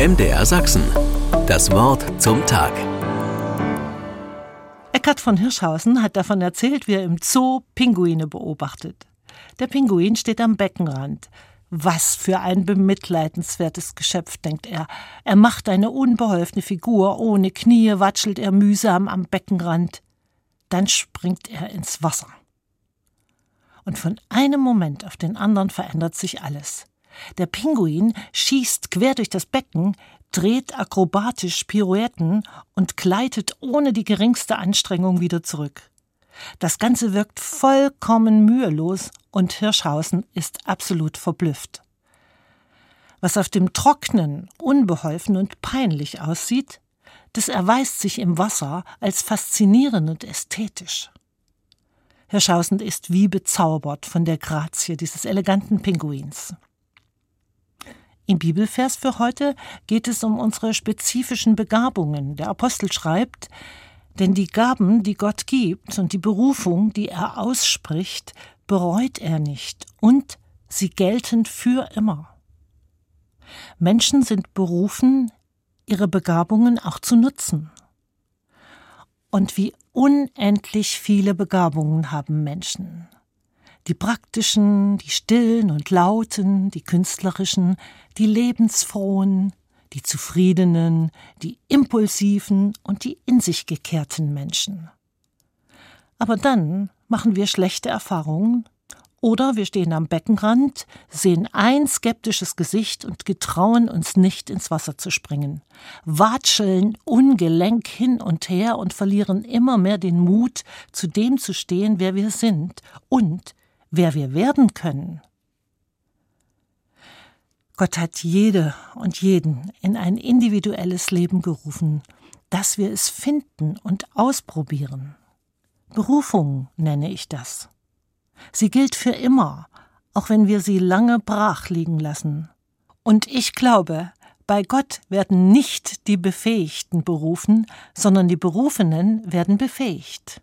MDR Sachsen. Das Wort zum Tag. Eckhard von Hirschhausen hat davon erzählt, wie er im Zoo Pinguine beobachtet. Der Pinguin steht am Beckenrand. Was für ein bemitleidenswertes Geschöpf, denkt er. Er macht eine unbeholfene Figur, ohne Knie watschelt er mühsam am Beckenrand. Dann springt er ins Wasser. Und von einem Moment auf den anderen verändert sich alles. Der Pinguin schießt quer durch das Becken, dreht akrobatisch Pirouetten und gleitet ohne die geringste Anstrengung wieder zurück. Das Ganze wirkt vollkommen mühelos und Hirschhausen ist absolut verblüfft. Was auf dem Trocknen unbeholfen und peinlich aussieht, das erweist sich im Wasser als faszinierend und ästhetisch. Hirschhausen ist wie bezaubert von der Grazie dieses eleganten Pinguins. Im Bibelvers für heute geht es um unsere spezifischen Begabungen. Der Apostel schreibt, denn die Gaben, die Gott gibt und die Berufung, die er ausspricht, bereut er nicht und sie gelten für immer. Menschen sind berufen, ihre Begabungen auch zu nutzen. Und wie unendlich viele Begabungen haben Menschen die praktischen, die stillen und lauten, die künstlerischen, die lebensfrohen, die zufriedenen, die impulsiven und die in sich gekehrten Menschen. Aber dann machen wir schlechte Erfahrungen oder wir stehen am Beckenrand, sehen ein skeptisches Gesicht und getrauen uns nicht ins Wasser zu springen, watscheln ungelenk hin und her und verlieren immer mehr den Mut, zu dem zu stehen, wer wir sind und wer wir werden können. Gott hat jede und jeden in ein individuelles Leben gerufen, dass wir es finden und ausprobieren. Berufung nenne ich das. Sie gilt für immer, auch wenn wir sie lange brach liegen lassen. Und ich glaube, bei Gott werden nicht die Befähigten berufen, sondern die Berufenen werden befähigt.